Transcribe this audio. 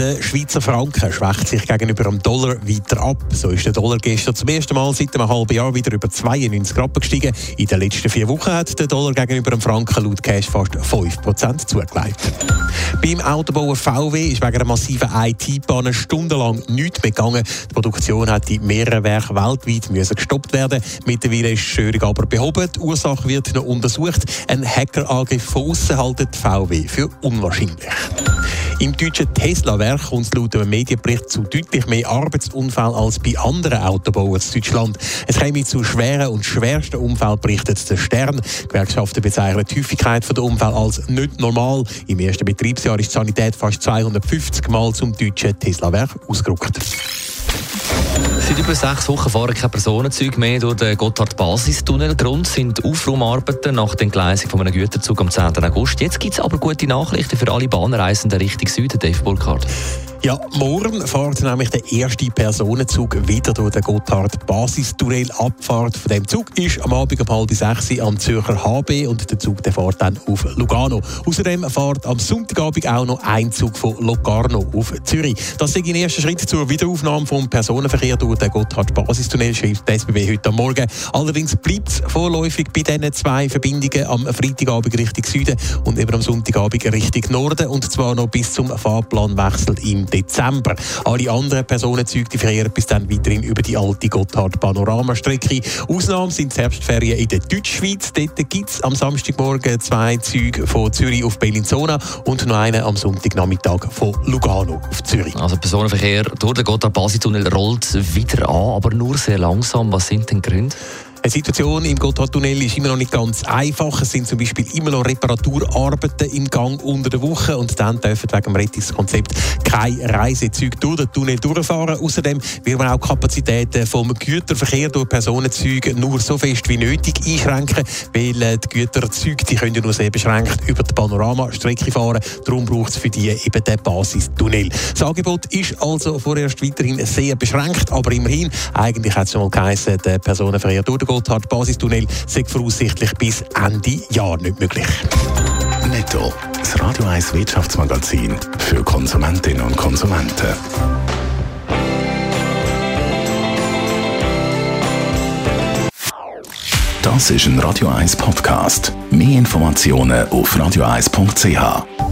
Der Schweizer Franken schwächt sich gegenüber dem Dollar weiter ab. So ist der Dollar gestern zum ersten Mal seit einem halben Jahr wieder über 92 Rappen gestiegen. In den letzten vier Wochen hat der Dollar gegenüber dem Franken laut Cash fast 5% zugelegt. Beim Autobauer VW ist wegen einer massiven IT-Panne stundenlang nichts mehr gegangen. Die Produktion hat in mehreren Werken weltweit müssen gestoppt werden. Mittlerweile ist die Störung aber behoben. Die Ursache wird noch untersucht. Ein Hackerangriff von außen haltet VW für unwahrscheinlich. Im deutschen Tesla-Werk kommt es laut einem Medienbericht zu deutlich mehr Arbeitsunfällen als bei anderen Autobauern in Deutschland. Es käme zu schweren und schwersten Unfällen, berichtet der Stern. Gewerkschaften bezeichnen die Häufigkeit der Unfälle als nicht normal. Im ersten Betriebsjahr ist die Sanität fast 250 Mal zum deutschen Tesla-Werk ausgerückt. Seit über sechs Wochen fahren keine Personenzüge mehr durch den Gotthard-Basistunnel. Grund sind Aufraumarbeiten nach der Entgleisung von einem Güterzug am 10. August. Jetzt gibt es aber gute Nachrichten für alle Bahnreisenden Richtung Süden, Dave Burkhardt. Ja, morgen fährt nämlich der erste Personenzug wieder durch den Gotthard-Basistunnel. Abfahrt von dem Zug ist am Abend um halb sechs am Zürcher HB und der Zug der fährt dann auf Lugano. Außerdem fährt am Sonntagabend auch noch ein Zug von Locarno auf Zürich. Das ist ein erster Schritt zur Wiederaufnahme vom Personenverkehr durch den Gotthard-Basistunnel, schreibt die SBB heute Morgen. Allerdings bleibt es vorläufig bei diesen zwei Verbindungen am Freitagabend Richtung Süden und eben am Sonntagabend Richtung Norden und zwar noch bis zum Fahrplanwechsel im Dezember. Alle anderen Personenzüge verkehren bis dann weiterhin über die alte Gotthard-Panoramastrecke. Ausnahmen sind die Herbstferien in der Deutschschweiz. Dort gibt es am Samstagmorgen zwei Züge von Zürich auf Bellinzona und noch einen am Sonntagnachmittag von Lugano auf Zürich. Also Personenverkehr durch den Gotthard-Basistunnel rollt wieder an, aber nur sehr langsam. Was sind denn Gründe? Die Situation im Gotthardtunnel ist immer noch nicht ganz einfach. Es sind zum Beispiel immer noch Reparaturarbeiten im Gang unter der Woche und dann dürfen wegen dem Rettungskonzept keine Reisezüge durch den Tunnel durchfahren. Außerdem wird man auch Kapazitäten vom Güterverkehr durch Personenzüge nur so fest wie nötig einschränken, weil äh, die Güterzüge die können nur sehr beschränkt über die Panoramastrecke fahren. Darum braucht es für die eben den Basistunnel. Das Angebot ist also vorerst weiterhin sehr beschränkt, aber immerhin, eigentlich hat es schon mal geheißen, der Personenverkehr durch den Gotthard-Basistunnel sei voraussichtlich bis Ende Jahr nicht möglich. Netto, das Radio 1 Wirtschaftsmagazin für Konsumentinnen und Konsumenten. Das ist ein Radio 1 Podcast. Mehr Informationen auf radio1.ch.